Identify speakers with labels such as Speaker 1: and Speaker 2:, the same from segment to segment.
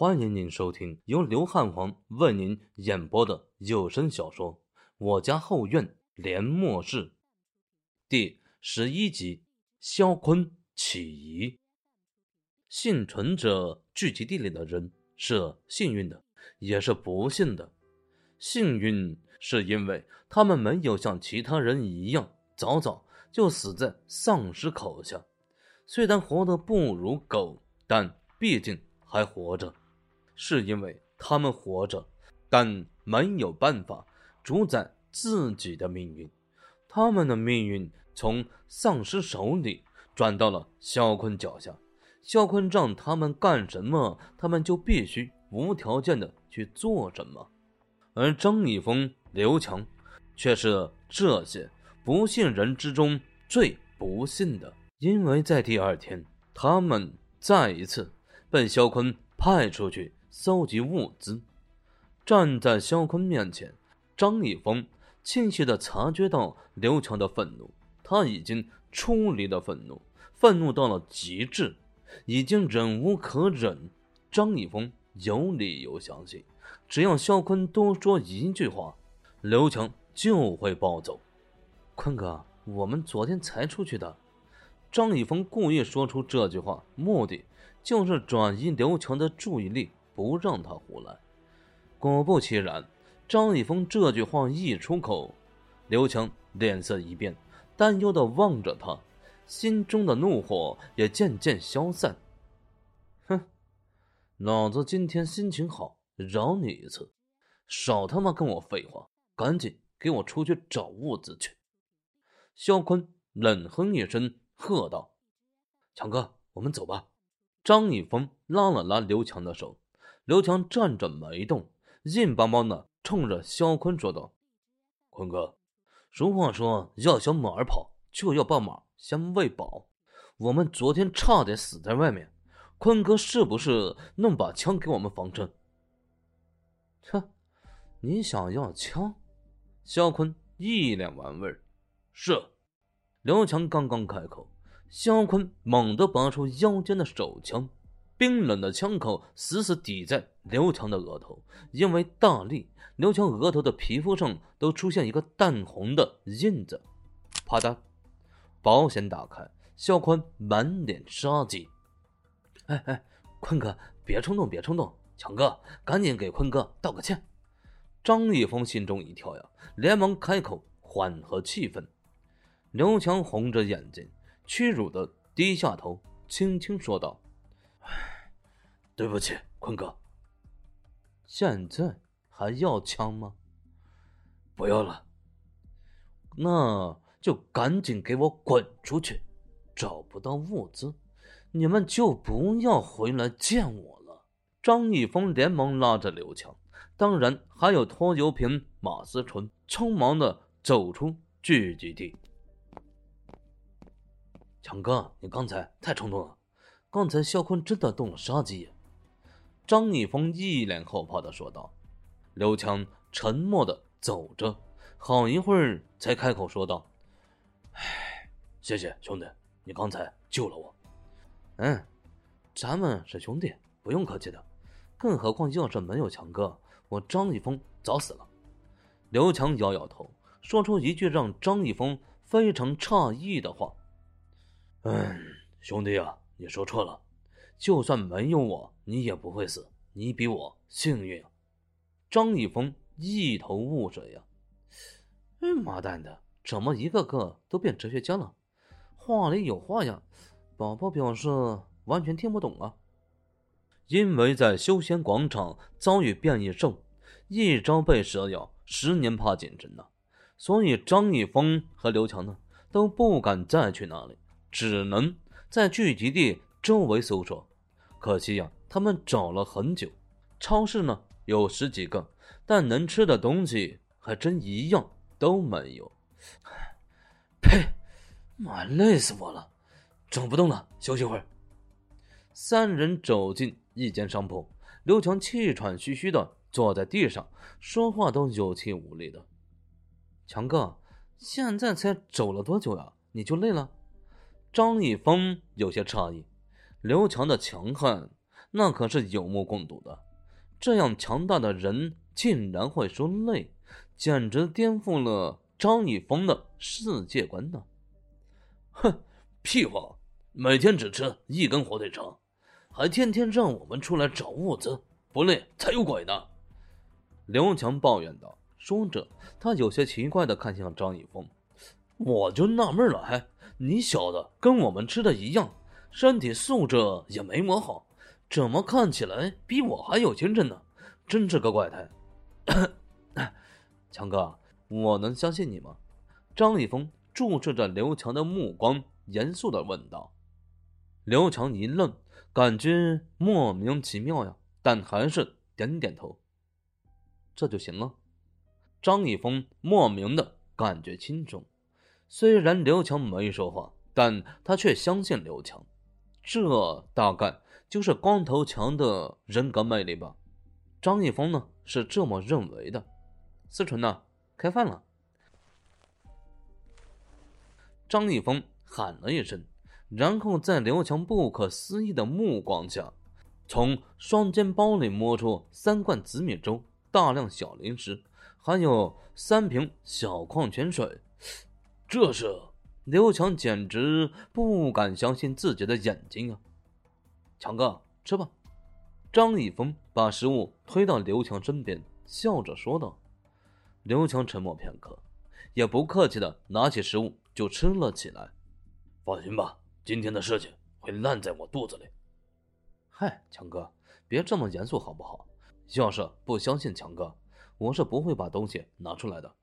Speaker 1: 欢迎您收听由刘汉皇为您演播的有声小说《我家后院连末世》第十一集：萧坤起疑。幸存者聚集地里的人是幸运的，也是不幸的。幸运是因为他们没有像其他人一样早早就死在丧尸口下，虽然活得不如狗，但毕竟还活着。是因为他们活着，但没有办法主宰自己的命运。他们的命运从丧尸手里转到了肖坤脚下。肖坤让他们干什么，他们就必须无条件的去做什么。而张一峰、刘强，却是这些不信人之中最不信的，因为在第二天，他们再一次被肖坤派出去。搜集物资，站在肖坤面前，张立峰清晰的察觉到刘强的愤怒，他已经出离了愤怒，愤怒到了极致，已经忍无可忍。张立峰有理由相信，只要肖坤多说一句话，刘强就会暴走。坤哥，我们昨天才出去的。张立峰故意说出这句话，目的就是转移刘强的注意力。不让他胡来。果不其然，张一峰这句话一出口，刘强脸色一变，担忧的望着他，心中的怒火也渐渐消散。哼，老子今天心情好，饶你一次，少他妈跟我废话，赶紧给我出去找物资去！肖坤冷哼一声，喝道：“强哥，我们走吧。”张一峰拉了拉刘强的手。刘强站着没动，硬邦邦的冲着肖坤说道：“坤哥，俗话说，要想马儿跑，就要把马先喂饱。我们昨天差点死在外面，坤哥是不是弄把枪给我们防身？”哼，你想要枪？肖坤一脸玩味儿是。刘强刚刚开口，肖坤猛地拔出腰间的手枪。冰冷的枪口死死抵在刘强的额头，因为大力，刘强额头的皮肤上都出现一个淡红的印子。啪嗒，保险打开，肖宽满脸杀机。哎哎，坤哥，别冲动，别冲动，强哥，赶紧给坤哥道个歉。张一峰心中一跳呀，连忙开口缓和气氛。刘强红着眼睛，屈辱的低下头，轻轻说道。对不起，坤哥。现在还要枪吗？不要了。那就赶紧给我滚出去！找不到物资，你们就不要回来见我了。张一峰连忙拉着刘强，当然还有拖油瓶马思纯，匆忙的走出聚集地。强哥，你刚才太冲动了，刚才肖坤真的动了杀机。张一峰一脸后怕的说道：“刘强沉默的走着，好一会儿才开口说道：‘哎，谢谢兄弟，你刚才救了我。’嗯，咱们是兄弟，不用客气的。更何况要是没有强哥，我张一峰早死了。”刘强摇摇头，说出一句让张一峰非常诧异的话：“嗯，兄弟啊，你说错了。”就算没有我，你也不会死。你比我幸运。张一峰一头雾水呀！哎妈蛋的，怎么一个个都变哲学家了？话里有话呀！宝宝表示完全听不懂啊。因为在休闲广场遭遇变异兽，一朝被蛇咬，十年怕井绳呢。所以张一峰和刘强呢都不敢再去那里，只能在聚集地周围搜索。可惜呀，他们找了很久，超市呢有十几个，但能吃的东西还真一样都没有。呸！妈，累死我了，走不动了，休息会儿。三人走进一间商铺，刘强气喘吁吁的坐在地上，说话都有气无力的。强哥，现在才走了多久呀？你就累了？张一峰有些诧异。刘强的强悍，那可是有目共睹的。这样强大的人竟然会说累，简直颠覆了张一峰的世界观呢！
Speaker 2: 哼，屁话！每天只吃一根火腿肠，还天天让我们出来找物资，不累才有鬼呢！
Speaker 1: 刘强抱怨道。说着，他有些奇怪的看向张一峰：“我就纳闷了，还你小子跟我们吃的一样，身体素质也没我好，怎么看起来比我还有精神呢？真是个怪胎！” 强哥，我能相信你吗？张一峰注视着刘强的目光，严肃的问道。刘强一愣，感觉莫名其妙呀，但还是点点头。这就行了。张一峰莫名的感觉轻松，虽然刘强没说话，但他却相信刘强。这大概就是光头强的人格魅力吧。张一峰呢是这么认为的。思纯呢，开饭了。张一峰喊了一声，然后在刘强不可思议的目光下，从双肩包里摸出三罐紫米粥、大量小零食。还有三瓶小矿泉水，
Speaker 2: 这是
Speaker 1: 刘强简直不敢相信自己的眼睛啊！强哥，吃吧。张一峰把食物推到刘强身边，笑着说道。刘强沉默片刻，也不客气的拿起食物就吃了起来。
Speaker 2: 放心吧，今天的事情会烂在我肚子里。
Speaker 1: 嗨，强哥，别这么严肃好不好？要是不相信强哥。我是不会把东西拿出来的。”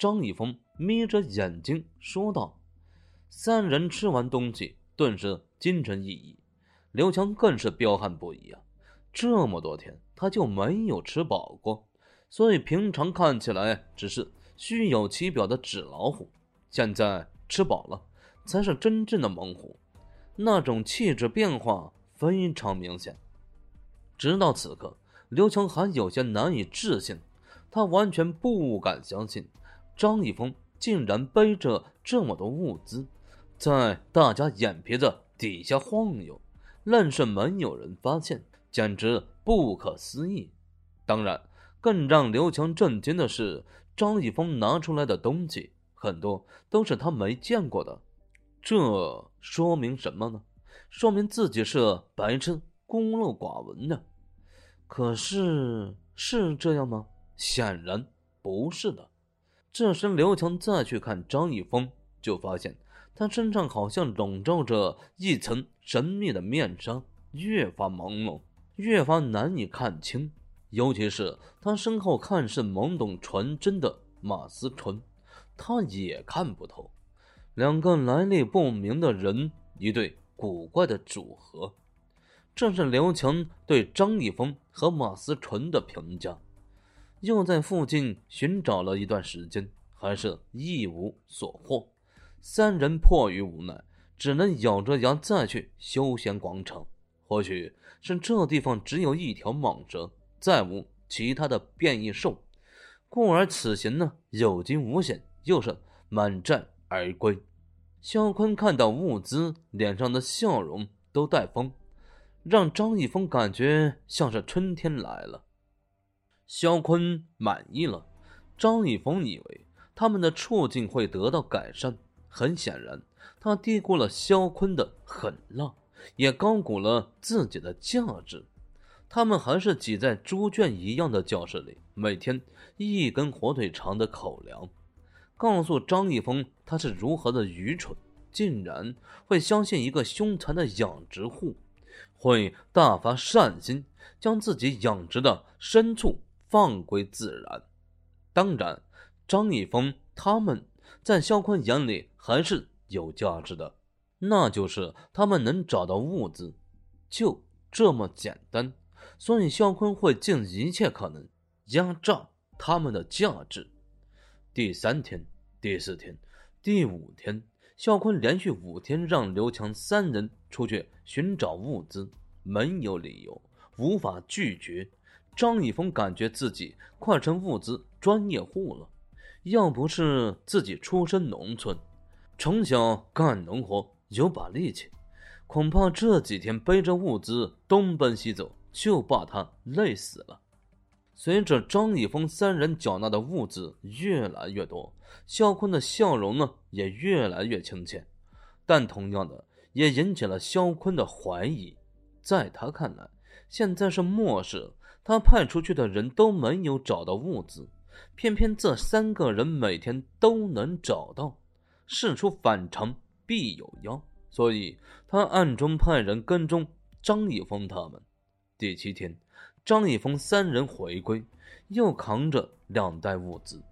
Speaker 1: 张一峰眯着眼睛说道。三人吃完东西，顿时精神奕奕。刘强更是彪悍不已啊！这么多天他就没有吃饱过，所以平常看起来只是虚有其表的纸老虎，现在吃饱了，才是真正的猛虎。那种气质变化非常明显。直到此刻，刘强还有些难以置信。他完全不敢相信，张一峰竟然背着这么多物资，在大家眼皮子底下晃悠，愣是没有人发现，简直不可思议。当然，更让刘强震惊的是，张一峰拿出来的东西很多都是他没见过的。这说明什么呢？说明自己是白痴、孤陋寡闻呢。可是，是这样吗？显然不是的。这时，刘强再去看张一峰，就发现他身上好像笼罩着一层神秘的面纱，越发朦胧，越发难以看清。尤其是他身后看似懵懂纯真的马思纯，他也看不透。两个来历不明的人，一对古怪的组合。这是刘强对张一峰和马思纯的评价。又在附近寻找了一段时间，还是一无所获。三人迫于无奈，只能咬着牙再去休闲广场。或许是这地方只有一条蟒蛇，再无其他的变异兽，故而此行呢有惊无险，又是满载而归。肖坤看到物资，脸上的笑容都带风，让张一峰感觉像是春天来了。肖坤满意了，张一峰以为他们的处境会得到改善。很显然，他低估了肖坤的狠辣，也高估了自己的价值。他们还是挤在猪圈一样的教室里，每天一根火腿肠的口粮。告诉张一峰他是如何的愚蠢，竟然会相信一个凶残的养殖户会大发善心，将自己养殖的牲畜。放归自然，当然，张一峰他们在肖坤眼里还是有价值的，那就是他们能找到物资，就这么简单。所以肖坤会尽一切可能压榨他们的价值。第三天、第四天、第五天，肖坤连续五天让刘强三人出去寻找物资，没有理由，无法拒绝。张一峰感觉自己快成物资专业户了。要不是自己出身农村，从小干农活，有把力气，恐怕这几天背着物资东奔西走，就把他累死了。随着张一峰三人缴纳的物资越来越多，肖坤的笑容呢也越来越亲切，但同样的也引起了肖坤的怀疑。在他看来，现在是末世，他派出去的人都没有找到物资，偏偏这三个人每天都能找到。事出反常必有妖，所以他暗中派人跟踪张一峰他们。第七天。张一峰三人回归，又扛着两袋物资。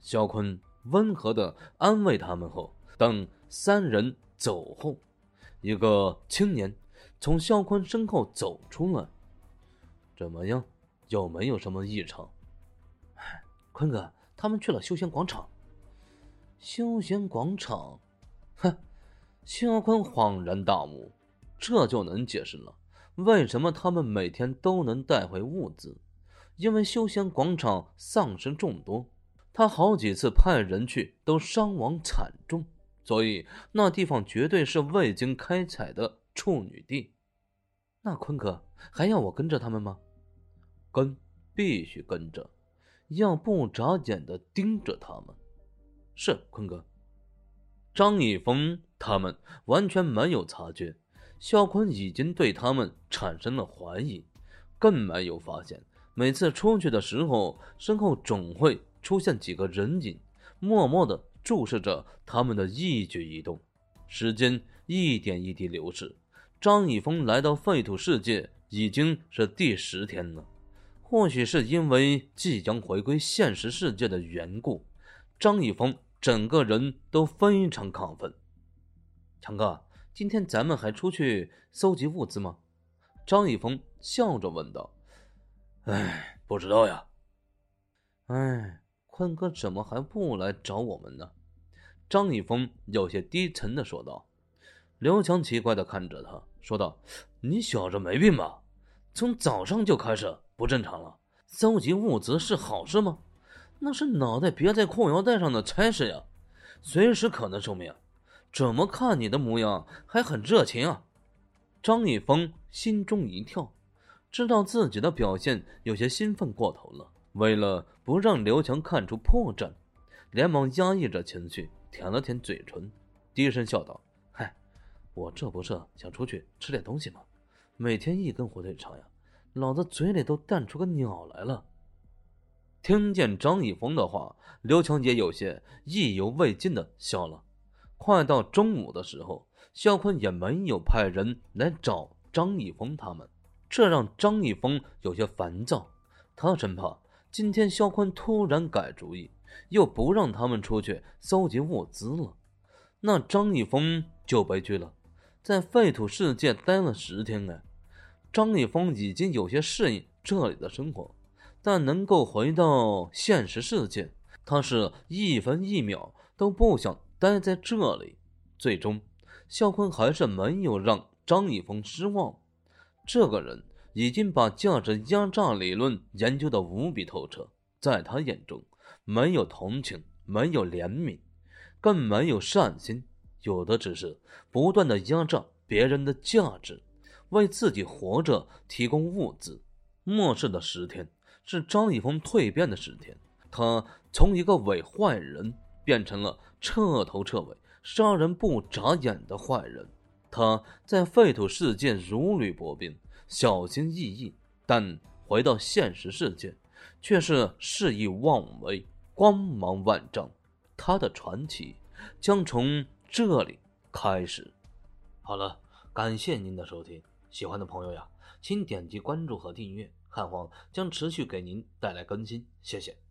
Speaker 1: 肖坤温和的安慰他们后，等三人走后，一个青年从肖坤身后走出来。怎么样？有没有什么异常？
Speaker 2: 坤哥，他们去了休闲广场。
Speaker 1: 休闲广场？哼！肖坤恍然大悟，这就能解释了。为什么他们每天都能带回物资？因为休闲广场丧尸众多，他好几次派人去都伤亡惨重，所以那地方绝对是未经开采的处女地。
Speaker 2: 那坤哥还要我跟着他们吗？
Speaker 1: 跟，必须跟着，要不眨眼的盯着他们。
Speaker 2: 是坤哥。
Speaker 1: 张一峰他们完全没有察觉。肖坤已经对他们产生了怀疑，更没有发现，每次出去的时候，身后总会出现几个人影，默默的注视着他们的一举一动。时间一点一滴流逝，张一峰来到废土世界已经是第十天了。或许是因为即将回归现实世界的缘故，张一峰整个人都非常亢奋。
Speaker 2: 强哥。今天咱们还出去搜集物资吗？
Speaker 1: 张一峰笑着问道。
Speaker 2: 哎，不知道呀。
Speaker 1: 哎，坤哥怎么还不来找我们呢？张一峰有些低沉的说道。
Speaker 2: 刘强奇怪的看着他，说道：“你小子没病吧？从早上就开始不正常了。搜集物资是好事吗？那是脑袋别在裤腰带上的差事呀，随时可能受命。”怎么看你的模样还很热情啊？
Speaker 1: 张一峰心中一跳，知道自己的表现有些兴奋过头了。为了不让刘强看出破绽，连忙压抑着情绪，舔了舔嘴唇，低声笑道：“嗨，我这不是想出去吃点东西吗？每天一根火腿肠呀，老子嘴里都淡出个鸟来了。”听见张一峰的话，刘强也有些意犹未尽的笑了。快到中午的时候，肖坤也没有派人来找张一峰他们，这让张一峰有些烦躁。他生怕今天肖坤突然改主意，又不让他们出去搜集物资了，那张一峰就悲剧了。在废土世界待了十天哎，张一峰已经有些适应这里的生活，但能够回到现实世界，他是一分一秒都不想。待在这里，最终，肖坤还是没有让张一峰失望。这个人已经把价值压榨理论研究的无比透彻，在他眼中，没有同情，没有怜悯，更没有善心，有的只是不断的压榨别人的价值，为自己活着提供物资。末世的十天是张一峰蜕变的十天，他从一个伪坏人。变成了彻头彻尾杀人不眨眼的坏人。他在废土世界如履薄冰，小心翼翼；但回到现实世界，却是肆意妄为，光芒万丈。他的传奇将从这里开始。好了，感谢您的收听，喜欢的朋友呀，请点击关注和订阅，汉皇将持续给您带来更新。谢谢。